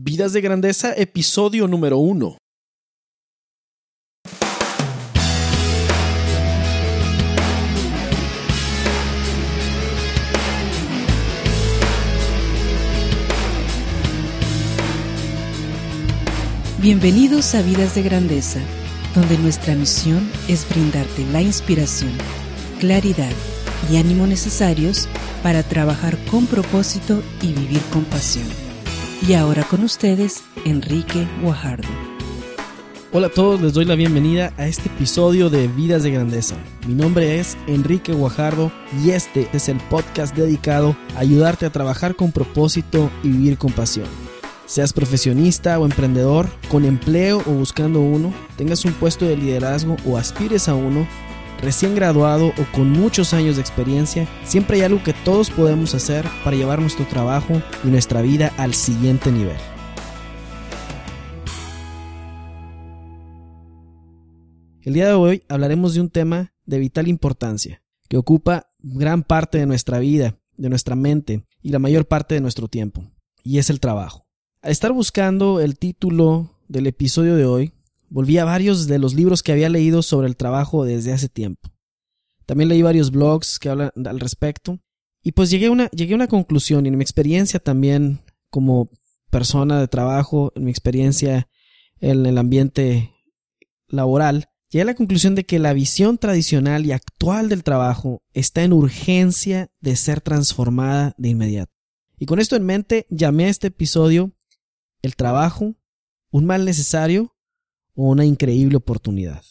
Vidas de Grandeza, episodio número uno. Bienvenidos a Vidas de Grandeza, donde nuestra misión es brindarte la inspiración, claridad y ánimo necesarios para trabajar con propósito y vivir con pasión. Y ahora con ustedes, Enrique Guajardo. Hola a todos, les doy la bienvenida a este episodio de Vidas de Grandeza. Mi nombre es Enrique Guajardo y este es el podcast dedicado a ayudarte a trabajar con propósito y vivir con pasión. Seas profesionista o emprendedor, con empleo o buscando uno, tengas un puesto de liderazgo o aspires a uno, recién graduado o con muchos años de experiencia, siempre hay algo que todos podemos hacer para llevar nuestro trabajo y nuestra vida al siguiente nivel. El día de hoy hablaremos de un tema de vital importancia, que ocupa gran parte de nuestra vida, de nuestra mente y la mayor parte de nuestro tiempo, y es el trabajo. Al estar buscando el título del episodio de hoy, volví a varios de los libros que había leído sobre el trabajo desde hace tiempo. También leí varios blogs que hablan al respecto. Y pues llegué a una, llegué a una conclusión y en mi experiencia también como persona de trabajo, en mi experiencia en el ambiente laboral, llegué a la conclusión de que la visión tradicional y actual del trabajo está en urgencia de ser transformada de inmediato. Y con esto en mente, llamé a este episodio El trabajo, un mal necesario una increíble oportunidad.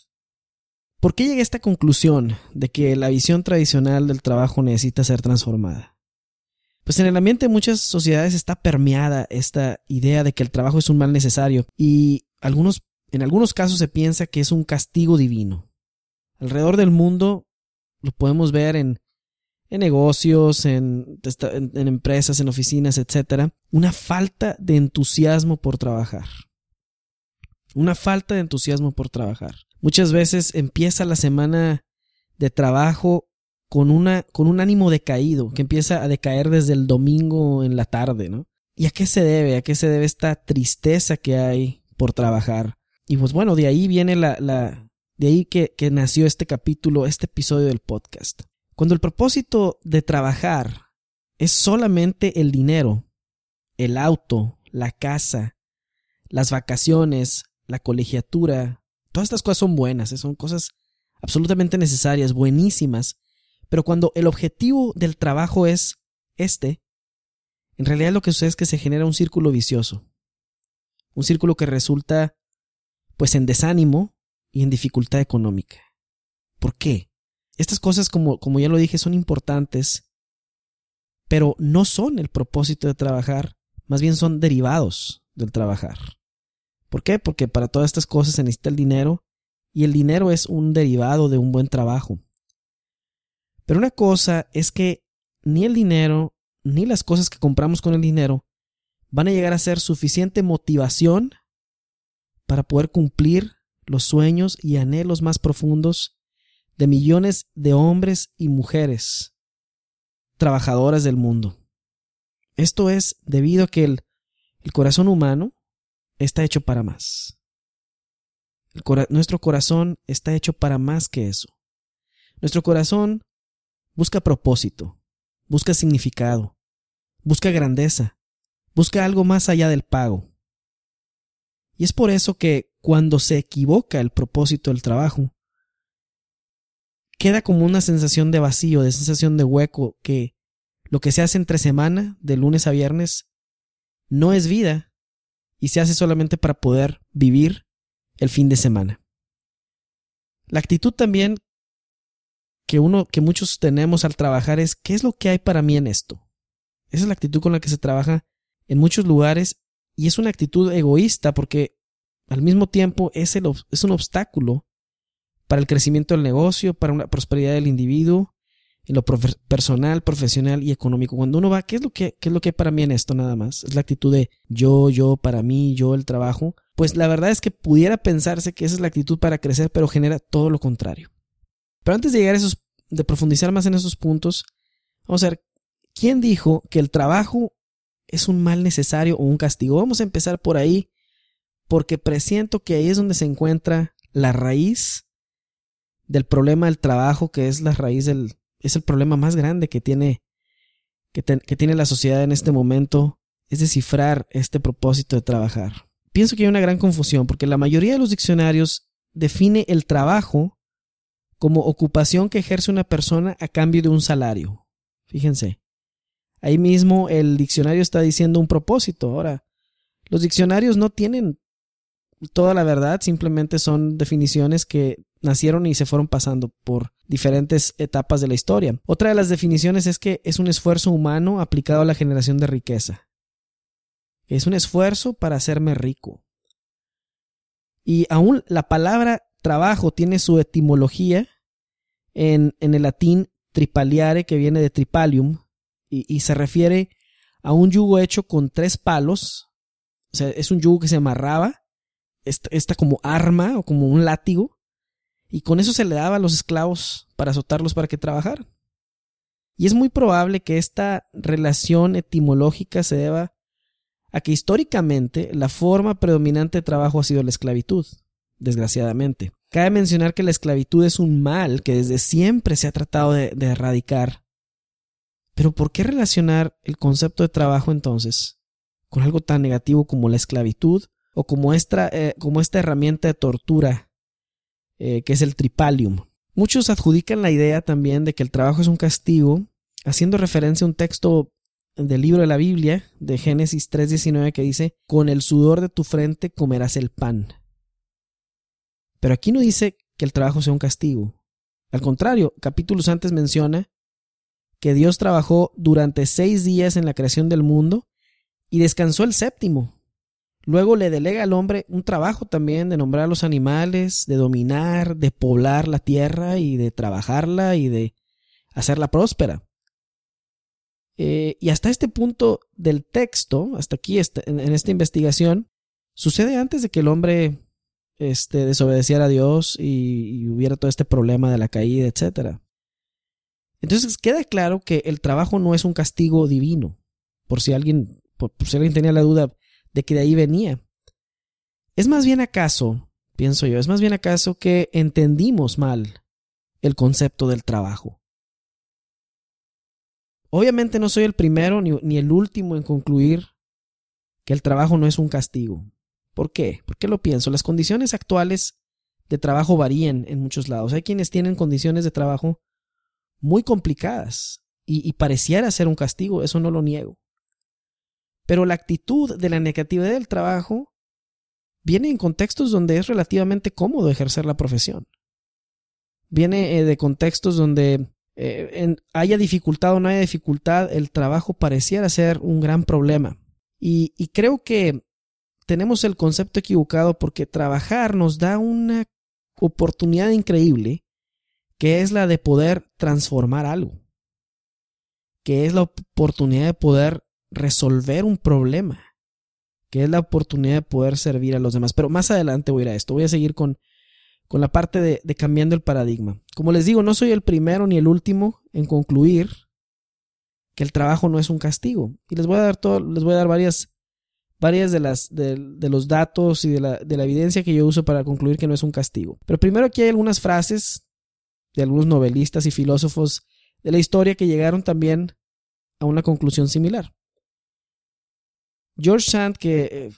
¿Por qué llegué a esta conclusión de que la visión tradicional del trabajo necesita ser transformada? Pues en el ambiente de muchas sociedades está permeada esta idea de que el trabajo es un mal necesario y algunos, en algunos casos se piensa que es un castigo divino. Alrededor del mundo lo podemos ver en, en negocios, en, en, en empresas, en oficinas, etc. Una falta de entusiasmo por trabajar una falta de entusiasmo por trabajar. Muchas veces empieza la semana de trabajo con, una, con un ánimo decaído, que empieza a decaer desde el domingo en la tarde, ¿no? ¿Y a qué se debe? ¿A qué se debe esta tristeza que hay por trabajar? Y pues bueno, de ahí viene la, la de ahí que, que nació este capítulo, este episodio del podcast. Cuando el propósito de trabajar es solamente el dinero, el auto, la casa, las vacaciones, la colegiatura, todas estas cosas son buenas, ¿eh? son cosas absolutamente necesarias, buenísimas, pero cuando el objetivo del trabajo es este, en realidad lo que sucede es que se genera un círculo vicioso, un círculo que resulta pues en desánimo y en dificultad económica. ¿Por qué? Estas cosas, como, como ya lo dije, son importantes, pero no son el propósito de trabajar, más bien son derivados del trabajar. ¿Por qué? Porque para todas estas cosas se necesita el dinero y el dinero es un derivado de un buen trabajo. Pero una cosa es que ni el dinero ni las cosas que compramos con el dinero van a llegar a ser suficiente motivación para poder cumplir los sueños y anhelos más profundos de millones de hombres y mujeres trabajadoras del mundo. Esto es debido a que el, el corazón humano está hecho para más. nuestro corazón está hecho para más que eso. Nuestro corazón busca propósito, busca significado, busca grandeza, busca algo más allá del pago. Y es por eso que cuando se equivoca el propósito del trabajo, queda como una sensación de vacío, de sensación de hueco, que lo que se hace entre semana, de lunes a viernes, no es vida, y se hace solamente para poder vivir el fin de semana. La actitud también que uno que muchos tenemos al trabajar es ¿qué es lo que hay para mí en esto? Esa es la actitud con la que se trabaja en muchos lugares y es una actitud egoísta porque al mismo tiempo es, el, es un obstáculo para el crecimiento del negocio, para la prosperidad del individuo en lo personal, profesional y económico. Cuando uno va, ¿qué es lo que, es lo que hay para mí en esto nada más? Es la actitud de yo, yo, para mí, yo, el trabajo. Pues la verdad es que pudiera pensarse que esa es la actitud para crecer, pero genera todo lo contrario. Pero antes de llegar a esos, de profundizar más en esos puntos, vamos a ver, ¿quién dijo que el trabajo es un mal necesario o un castigo? Vamos a empezar por ahí, porque presiento que ahí es donde se encuentra la raíz del problema del trabajo, que es la raíz del, es el problema más grande que tiene, que, que tiene la sociedad en este momento, es descifrar este propósito de trabajar. Pienso que hay una gran confusión, porque la mayoría de los diccionarios define el trabajo como ocupación que ejerce una persona a cambio de un salario. Fíjense. Ahí mismo el diccionario está diciendo un propósito. Ahora, los diccionarios no tienen toda la verdad, simplemente son definiciones que nacieron y se fueron pasando por diferentes etapas de la historia. Otra de las definiciones es que es un esfuerzo humano aplicado a la generación de riqueza. Es un esfuerzo para hacerme rico. Y aún la palabra trabajo tiene su etimología en, en el latín tripaliare, que viene de tripalium, y, se refiere a un yugo hecho con tres palos. O sea, es un yugo que se amarraba, esta, como arma o como un látigo, y con eso se le daba a los esclavos para azotarlos para que trabajaran. Y es muy probable que esta relación etimológica se deba a que históricamente la forma predominante de trabajo ha sido la esclavitud, desgraciadamente. Cabe mencionar que la esclavitud es un mal que desde siempre se ha tratado de, erradicar. Pero ¿por qué relacionar el concepto de trabajo entonces con algo tan negativo como la esclavitud o como esta, eh, como esta herramienta de tortura eh, que es el tripalium? Muchos adjudican la idea también de que el trabajo es un castigo, haciendo referencia a un texto del libro de la Biblia, de Génesis 3.19, que dice, con el sudor de tu frente comerás el pan. Pero aquí no dice que el trabajo sea un castigo. Al contrario, capítulos antes menciona que Dios trabajó durante seis días en la creación del mundo y descansó el séptimo. Luego le delega al hombre un trabajo también de nombrar a los animales, de dominar, de poblar la tierra y de trabajarla y de hacerla próspera. Eh, y hasta este punto del texto, hasta aquí este, en, esta investigación, sucede antes de que el hombre este, desobedeciera a Dios y, hubiera todo este problema de la caída, etc. Entonces queda claro que el trabajo no es un castigo divino, por si alguien, por, si alguien tenía la duda de que de ahí venía. Es más bien acaso, pienso yo, es más bien acaso que entendimos mal el concepto del trabajo. Obviamente no soy el primero ni, ni, el último en concluir que el trabajo no es un castigo. ¿Por qué? ¿Por qué lo pienso? Las condiciones actuales de trabajo varían en muchos lados. Hay quienes tienen condiciones de trabajo muy complicadas y, pareciera ser un castigo, eso no lo niego. Pero la actitud de la negatividad del trabajo viene en contextos donde es relativamente cómodo ejercer la profesión. Viene eh, de contextos donde eh, haya dificultad o no haya dificultad, el trabajo pareciera ser un gran problema. y creo que tenemos el concepto equivocado porque trabajar nos da una oportunidad increíble que es la de poder transformar algo, que es la oportunidad de poder resolver un problema, que es la oportunidad de poder servir a los demás. Pero más adelante voy a ir a esto, voy a seguir con, con la parte de, cambiando el paradigma. Como les digo, no soy el primero ni el último en concluir que el trabajo no es un castigo. Y les voy a dar todo, les voy a dar varias varias de las de, los datos y de la, de la evidencia que yo uso para concluir que no es un castigo. Pero primero aquí hay algunas frases de algunos novelistas y filósofos de la historia que llegaron también a una conclusión similar. George Sand, que eh,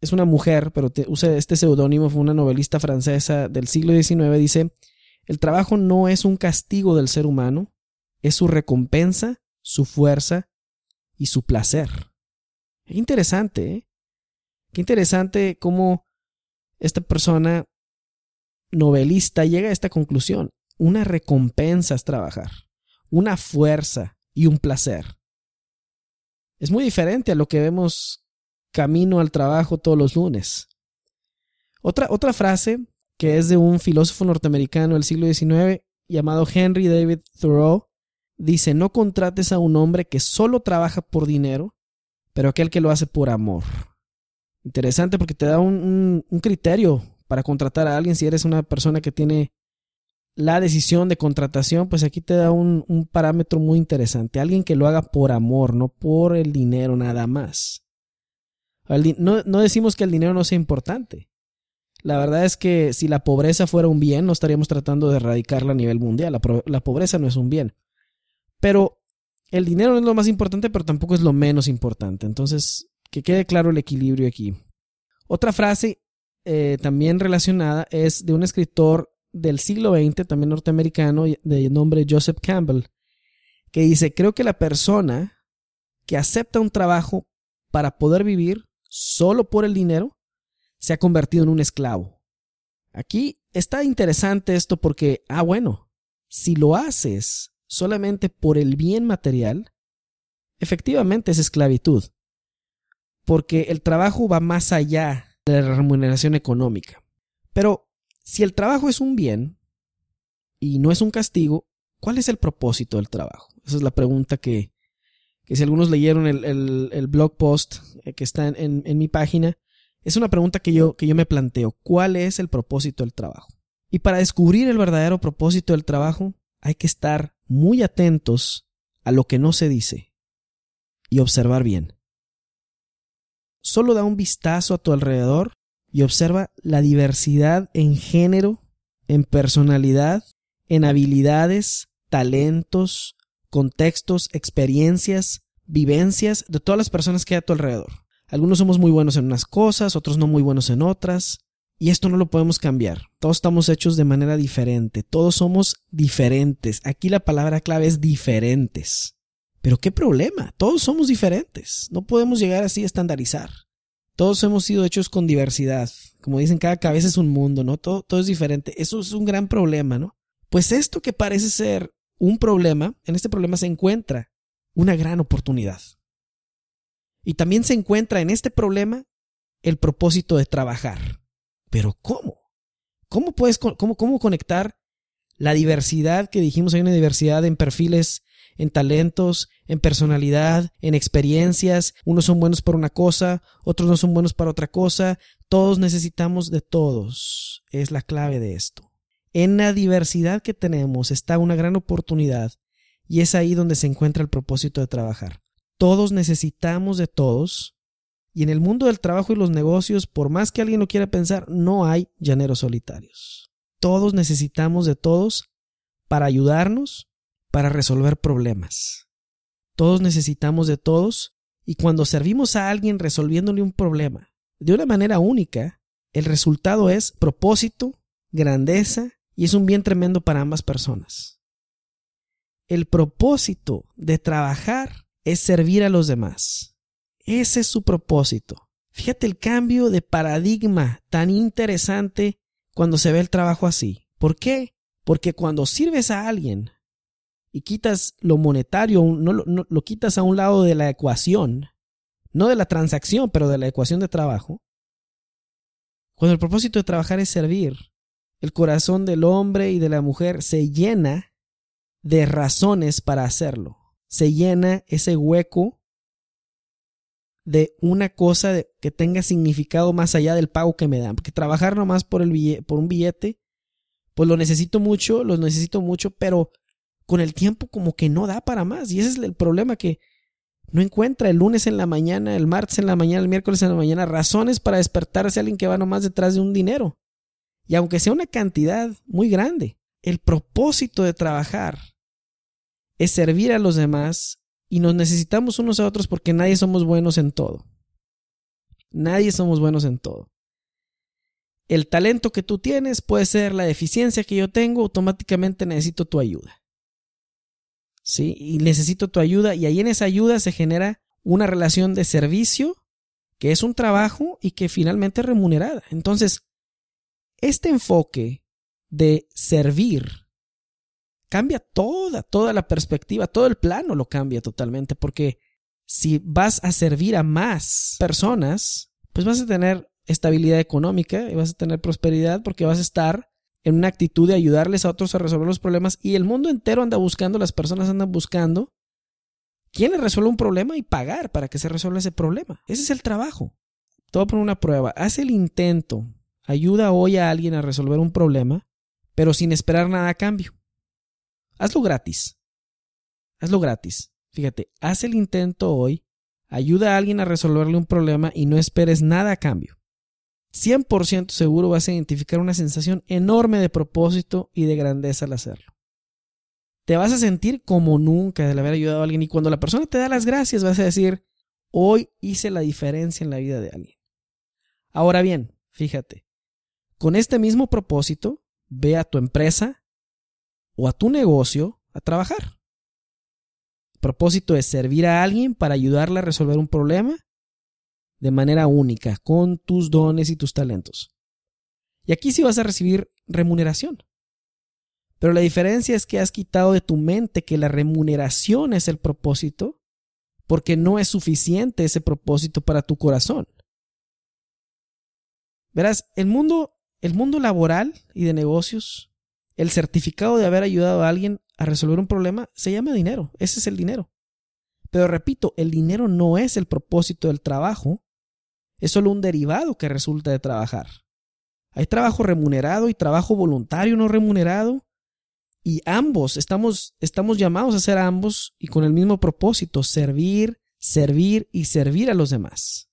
es una mujer, pero usa este seudónimo, fue una novelista francesa del siglo XIX, dice, el trabajo no es un castigo del ser humano, es su recompensa, su fuerza y su placer. Qué interesante, ¿eh? Qué interesante cómo esta persona novelista llega a esta conclusión. Una recompensa es trabajar, una fuerza y un placer. Es muy diferente a lo que vemos camino al trabajo todos los lunes. Otra, otra frase que es de un filósofo norteamericano del siglo XIX llamado Henry David Thoreau, dice, no contrates a un hombre que solo trabaja por dinero, pero aquel que lo hace por amor. Interesante porque te da un, criterio para contratar a alguien si eres una persona que tiene la decisión de contratación, pues aquí te da un, un, parámetro muy interesante. Alguien que lo haga por amor, no por el dinero nada más. No, no decimos que el dinero no sea importante. La verdad es que si la pobreza fuera un bien, no estaríamos tratando de erradicarla a nivel mundial. La, la pobreza no es un bien. Pero el dinero no es lo más importante, pero tampoco es lo menos importante. Entonces, que quede claro el equilibrio aquí. Otra frase eh, también relacionada es de un escritor del siglo XX, también norteamericano, de nombre Joseph Campbell, que dice, creo que la persona que acepta un trabajo para poder vivir solo por el dinero se ha convertido en un esclavo. Aquí está interesante esto porque, ah, bueno, si lo haces solamente por el bien material, efectivamente es esclavitud, porque el trabajo va más allá de la remuneración económica. Pero si el trabajo es un bien y no es un castigo, ¿cuál es el propósito del trabajo? Esa es la pregunta que, que si algunos leyeron el, blog post eh, que está en, en, mi página, es una pregunta que yo, que yo me planteo. ¿Cuál es el propósito del trabajo? Y para descubrir el verdadero propósito del trabajo, hay que estar muy atentos a lo que no se dice y observar bien. Solo da un vistazo a tu alrededor y observa la diversidad en género, en personalidad, en habilidades, talentos, contextos, experiencias, vivencias de todas las personas que hay a tu alrededor. Algunos somos muy buenos en unas cosas, otros no muy buenos en otras. Y esto no lo podemos cambiar. Todos estamos hechos de manera diferente. Todos somos diferentes. Aquí la palabra clave es diferentes. Pero qué problema. Todos somos diferentes. No podemos llegar así a estandarizar. Todos hemos sido hechos con diversidad. Como dicen, cada cabeza es un mundo, ¿no? Todo, todo es diferente. Eso es un gran problema, ¿no? Pues esto que parece ser un problema, en este problema se encuentra una gran oportunidad. Y también se encuentra en este problema el propósito de trabajar. Pero ¿cómo? ¿Cómo puedes cómo, cómo conectar la diversidad que dijimos hay una diversidad en perfiles, en talentos, en personalidad, en experiencias. Unos son buenos para una cosa, otros no son buenos para otra cosa. Todos necesitamos de todos. Es la clave de esto. En la diversidad que tenemos está una gran oportunidad y es ahí donde se encuentra el propósito de trabajar. Todos necesitamos de todos y en el mundo del trabajo y los negocios, por más que alguien lo quiera pensar, no hay llaneros solitarios. Todos necesitamos de todos para ayudarnos, para resolver problemas. Todos necesitamos de todos y cuando servimos a alguien resolviéndole un problema de una manera única, el resultado es propósito, grandeza y es un bien tremendo para ambas personas. El propósito de trabajar es servir a los demás. Ese es su propósito. Fíjate el cambio de paradigma tan interesante cuando se ve el trabajo así. ¿Por qué? Porque cuando sirves a alguien y quitas lo monetario, no, lo quitas a un lado de la ecuación, no de la transacción, pero de la ecuación de trabajo, cuando el propósito de trabajar es servir, el corazón del hombre y de la mujer se llena de razones para hacerlo. Se llena ese hueco de una cosa que tenga significado más allá del pago que me dan. Porque trabajar nomás por, el por un billete, pues lo necesito mucho, lo necesito mucho, pero con el tiempo como que no da para más. Y ese es el problema que no encuentra el lunes en la mañana, el martes en la mañana, el miércoles en la mañana, razones para despertarse a alguien que va nomás detrás de un dinero. Y aunque sea una cantidad muy grande, el propósito de trabajar es servir a los demás y nos necesitamos unos a otros porque nadie somos buenos en todo. Nadie somos buenos en todo. El talento que tú tienes puede ser la deficiencia que yo tengo, automáticamente necesito tu ayuda. ¿Sí? Y necesito tu ayuda y ahí en esa ayuda se genera una relación de servicio que es un trabajo y que finalmente es remunerada. Entonces, este enfoque de servir cambia toda, toda la perspectiva, todo el plano lo cambia totalmente, porque si vas a servir a más personas, pues vas a tener estabilidad económica y vas a tener prosperidad porque vas a estar en una actitud de ayudarles a otros a resolver los problemas y el mundo entero anda buscando, las personas andan buscando quién le resuelve un problema y pagar para que se resuelva ese problema. Ese es el trabajo. Todo por una prueba. Haz el intento. Ayuda hoy a alguien a resolver un problema pero sin esperar nada a cambio. Hazlo gratis. Hazlo gratis. Fíjate, haz el intento hoy, ayuda a alguien a resolverle un problema y no esperes nada a cambio. 100% seguro vas a identificar una sensación enorme de propósito y de grandeza al hacerlo. Te vas a sentir como nunca de haber ayudado a alguien y cuando la persona te da las gracias vas a decir, hoy hice la diferencia en la vida de alguien. Ahora bien, fíjate, con este mismo propósito, ve a tu empresa o a tu negocio a trabajar. El propósito es servir a alguien para ayudarle a resolver un problema de manera única, con tus dones y tus talentos. Y aquí sí vas a recibir remuneración. Pero la diferencia es que has quitado de tu mente que la remuneración es el propósito, porque no es suficiente ese propósito para tu corazón. Verás, el mundo el mundo laboral y de negocios, el certificado de haber ayudado a alguien a resolver un problema, se llama dinero. Ese es el dinero. Pero repito, el dinero no es el propósito del trabajo, es solo un derivado que resulta de trabajar. Hay trabajo remunerado y trabajo voluntario no remunerado. Y ambos, estamos, estamos llamados a hacer ambos y con el mismo propósito, servir, servir y servir a los demás.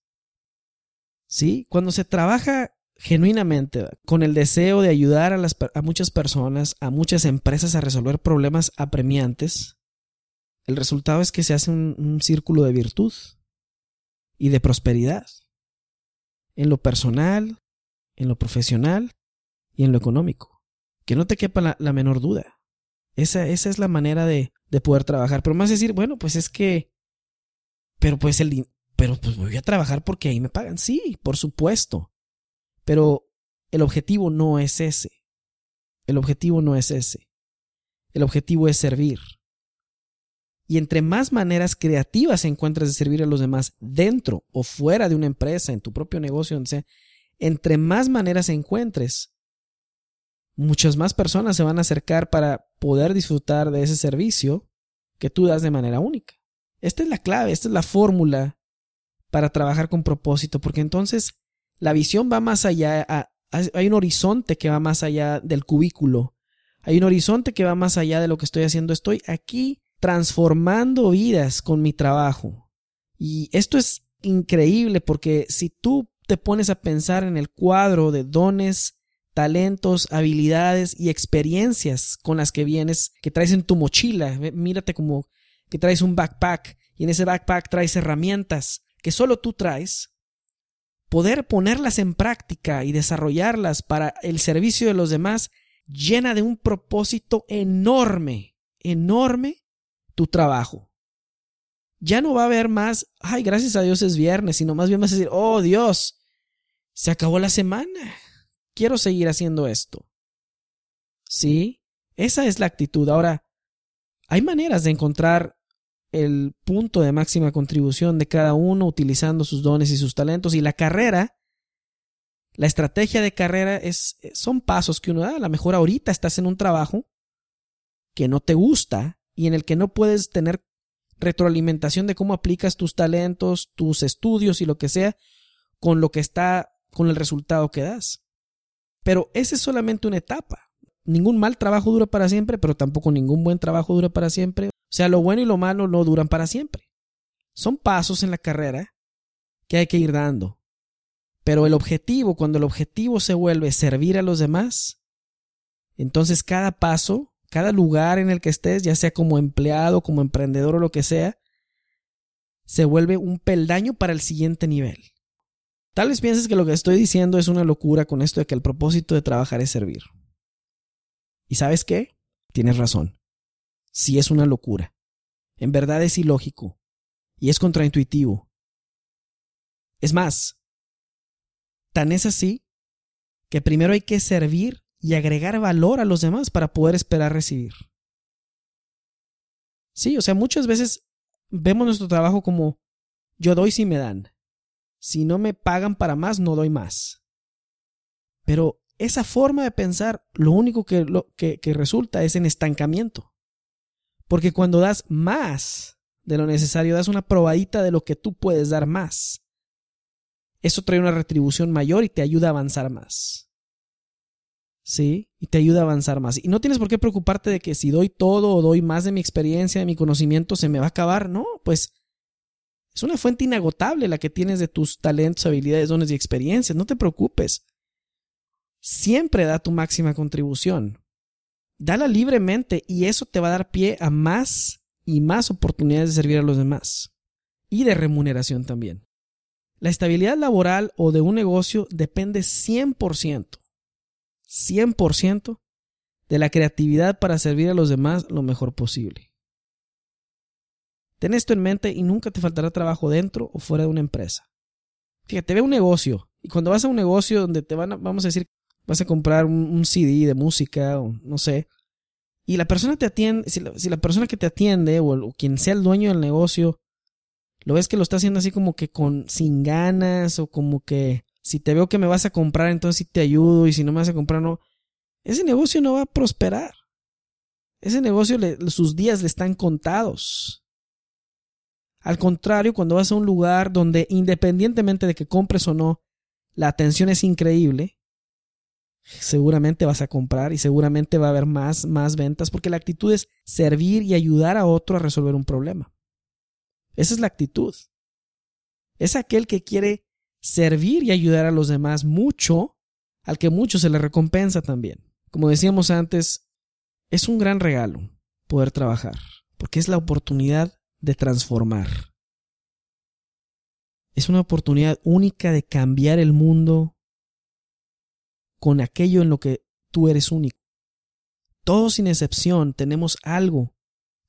¿Sí? Cuando se trabaja genuinamente, con el deseo de ayudar a, las, a muchas personas, a muchas empresas a resolver problemas apremiantes, el resultado es que se hace un círculo de virtud y de prosperidad, en lo personal, en lo profesional y en lo económico. Que no te quepa la, la menor duda. Esa, esa, es la manera de, de, poder trabajar. Pero más decir, bueno, pues es que, pero pues el, pero pues voy a trabajar porque ahí me pagan. Sí, por supuesto. Pero el objetivo no es ese. El objetivo no es ese. El objetivo es servir. Y entre más maneras creativas encuentres de servir a los demás dentro o fuera de una empresa, en tu propio negocio, donde sea, entre más maneras encuentres, muchas más personas se van a acercar para poder disfrutar de ese servicio que tú das de manera única. Esta es la clave, esta es la fórmula para trabajar con propósito, porque entonces la visión va más allá, hay un horizonte que va más allá del cubículo, hay un horizonte que va más allá de lo que estoy haciendo. Estoy aquí transformando vidas con mi trabajo. Y esto es increíble porque si tú te pones a pensar en el cuadro de dones, talentos, habilidades y experiencias con las que vienes, que traes en tu mochila, mírate como que traes un backpack y en ese backpack traes herramientas que solo tú traes, poder ponerlas en práctica y desarrollarlas para el servicio de los demás llena de un propósito enorme, enorme tu trabajo. Ya no va a haber más, ay, gracias a Dios es viernes, sino más bien vas a decir, oh Dios, se acabó la semana, quiero seguir haciendo esto. ¿Sí? Esa es la actitud. Ahora, hay maneras de encontrar el punto de máxima contribución de cada uno utilizando sus dones y sus talentos. Y la carrera, la estrategia de carrera es, son pasos que uno da. A lo mejor ahorita estás en un trabajo que no te gusta y en el que no puedes tener retroalimentación de cómo aplicas tus talentos, tus estudios y lo que sea con lo que está, con el resultado que das. Pero esa es solamente una etapa. Ningún mal trabajo dura para siempre, pero tampoco ningún buen trabajo dura para siempre. O sea, lo bueno y lo malo no duran para siempre. Son pasos en la carrera que hay que ir dando. Pero el objetivo, cuando el objetivo se vuelve servir a los demás, entonces cada paso, cada lugar en el que estés, ya sea como empleado, como emprendedor o lo que sea, se vuelve un peldaño para el siguiente nivel. Tal vez pienses que lo que estoy diciendo es una locura con esto de que el propósito de trabajar es servir. ¿Y sabes qué? Tienes razón si es una locura. En verdad es ilógico y es contraintuitivo. Es más, tan es así que primero hay que servir y agregar valor a los demás para poder esperar recibir. Sí, o sea, muchas veces vemos nuestro trabajo como yo doy si me dan. Si no me pagan para más, no doy más. Pero esa forma de pensar, lo único que, lo, que, que resulta es en estancamiento. Porque cuando das más de lo necesario, das una probadita de lo que tú puedes dar más. Eso trae una retribución mayor y te ayuda a avanzar más. ¿Sí? Y te ayuda a avanzar más. Y no tienes por qué preocuparte de que si doy todo o doy más de mi experiencia, de mi conocimiento, se me va a acabar. No, pues es una fuente inagotable la que tienes de tus talentos, habilidades, dones y experiencias. No te preocupes. Siempre da tu máxima contribución. Dala libremente y eso te va a dar pie a más y más oportunidades de servir a los demás. Y de remuneración también. La estabilidad laboral o de un negocio depende 100%, 100% de la creatividad para servir a los demás lo mejor posible. Ten esto en mente y nunca te faltará trabajo dentro o fuera de una empresa. Fíjate, ve un negocio y cuando vas a un negocio donde te van a, vamos a decir, vas a comprar un, CD de música o no sé, y la persona te atiende, si la, persona que te atiende o, o, quien sea el dueño del negocio lo ves que lo está haciendo así como que con sin ganas o como que si te veo que me vas a comprar, entonces sí te ayudo y si no me vas a comprar, no. Ese negocio no va a prosperar. Ese negocio, sus días le están contados. Al contrario, cuando vas a un lugar donde independientemente de que compres o no, la atención es increíble, seguramente vas a comprar y seguramente va a haber más, más ventas porque la actitud es servir y ayudar a otro a resolver un problema. Esa es la actitud. Es aquel que quiere servir y ayudar a los demás mucho, al que mucho se le recompensa también. Como decíamos antes, es un gran regalo poder trabajar, porque es la oportunidad de transformar. Es una oportunidad única de cambiar el mundo con aquello en lo que tú eres único. Todos sin excepción tenemos algo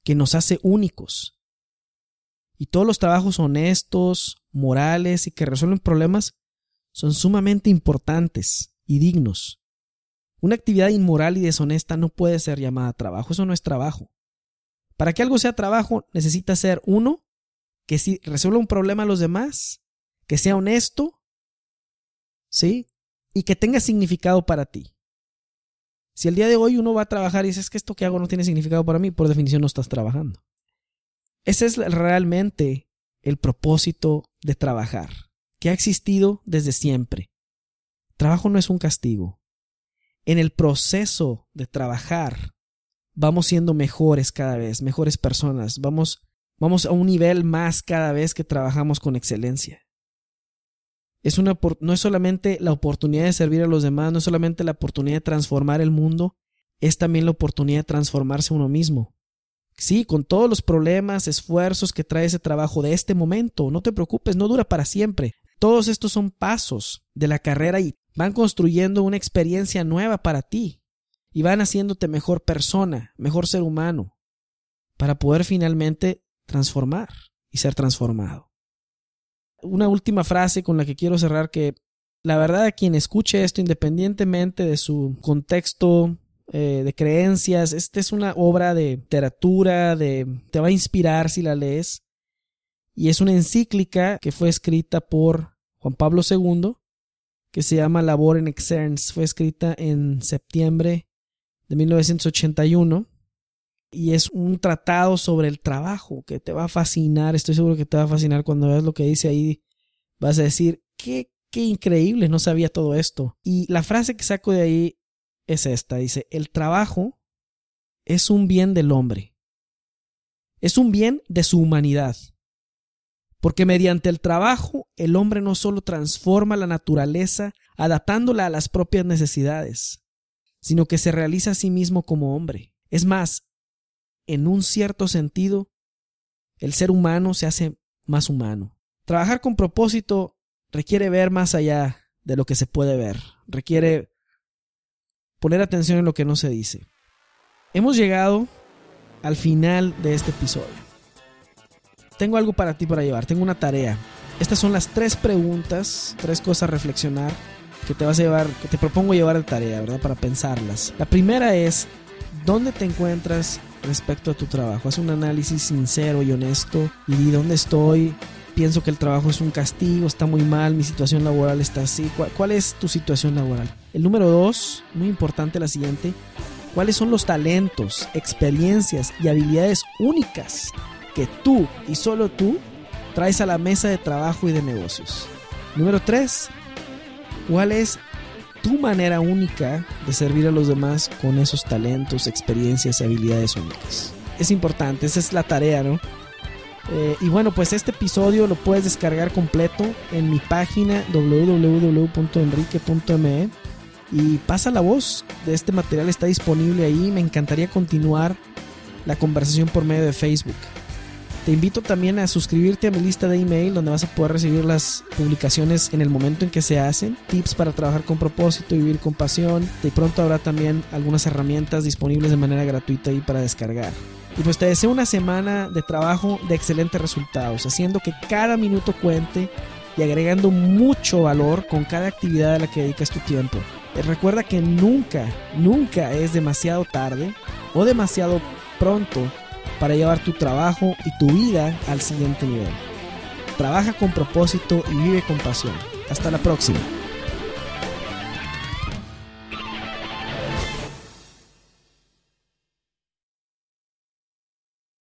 que nos hace únicos y todos los trabajos honestos, morales y que resuelven problemas son sumamente importantes y dignos. Una actividad inmoral y deshonesta no puede ser llamada trabajo, eso no es trabajo. Para que algo sea trabajo necesita ser uno, que si resuelva un problema a los demás, que sea honesto, ¿sí? Y que tenga significado para ti. Si el día de hoy uno va a trabajar y dices que esto que hago no tiene significado para mí, por definición no estás trabajando. Ese es realmente el propósito de trabajar, que ha existido desde siempre. Trabajo no es un castigo. En el proceso de trabajar, vamos siendo mejores cada vez, mejores personas, vamos, vamos a un nivel más cada vez que trabajamos con excelencia. Es una, no es solamente la oportunidad de servir a los demás, no es solamente la oportunidad de transformar el mundo, es también la oportunidad de transformarse uno mismo. Sí, con todos los problemas, esfuerzos que trae ese trabajo de este momento, no te preocupes, no dura para siempre. Todos estos son pasos de la carrera y van construyendo una experiencia nueva para ti y van haciéndote mejor persona, mejor ser humano, para poder finalmente transformar y ser transformado. Una última frase con la que quiero cerrar que la verdad a quien escuche esto independientemente de su contexto eh, de creencias. Esta es una obra de literatura, de, te va a inspirar si la lees. Y es una encíclica que fue escrita por Juan Pablo II, que se llama Labor en Exerns. Fue escrita en septiembre de 1981 y es un tratado sobre el trabajo que te va a fascinar. Estoy seguro que te va a fascinar cuando veas lo que dice ahí. Vas a decir, qué, qué increíble, no sabía todo esto. Y la frase que saco de ahí es esta. Dice, el trabajo es un bien del hombre. Es un bien de su humanidad. Porque mediante el trabajo el hombre no solo transforma la naturaleza adaptándola a las propias necesidades, sino que se realiza a sí mismo como hombre. Es más, en un cierto sentido, el ser humano se hace más humano. Trabajar con propósito requiere ver más allá de lo que se puede ver, requiere poner atención en lo que no se dice. Hemos llegado al final de este episodio. Tengo algo para ti para llevar, tengo una tarea. Estas son las tres preguntas, tres cosas a reflexionar que te vas a llevar, que te propongo llevar de tarea, ¿verdad? Para pensarlas. La primera es, ¿dónde te encuentras respecto a tu trabajo? Haz un análisis sincero y honesto y di dónde estoy, pienso que el trabajo es un castigo, está muy mal, mi situación laboral está así. ¿Cuál, es tu situación laboral? El número dos, muy importante la siguiente, ¿cuáles son los talentos, experiencias y habilidades únicas que tú y solo tú traes a la mesa de trabajo y de negocios? Número tres, ¿cuál es tu manera única de servir a los demás con esos talentos, experiencias y habilidades únicas. Es importante, esa es la tarea, ¿no? Eh, y bueno, pues este episodio lo puedes descargar completo en mi página www.enrique.me y pasa la voz de este material, está disponible ahí. Me encantaría continuar la conversación por medio de Facebook. Te invito también a suscribirte a mi lista de email donde vas a poder recibir las publicaciones en el momento en que se hacen, tips para trabajar con propósito y vivir con pasión. De pronto habrá también algunas herramientas disponibles de manera gratuita ahí para descargar. Y pues te deseo una semana de trabajo de excelentes resultados, haciendo que cada minuto cuente y agregando mucho valor con cada actividad a la que dedicas tu tiempo. Eh, recuerda que nunca, nunca es demasiado tarde o demasiado pronto para llevar tu trabajo y tu vida al siguiente nivel. Trabaja con propósito y vive con pasión. Hasta la próxima.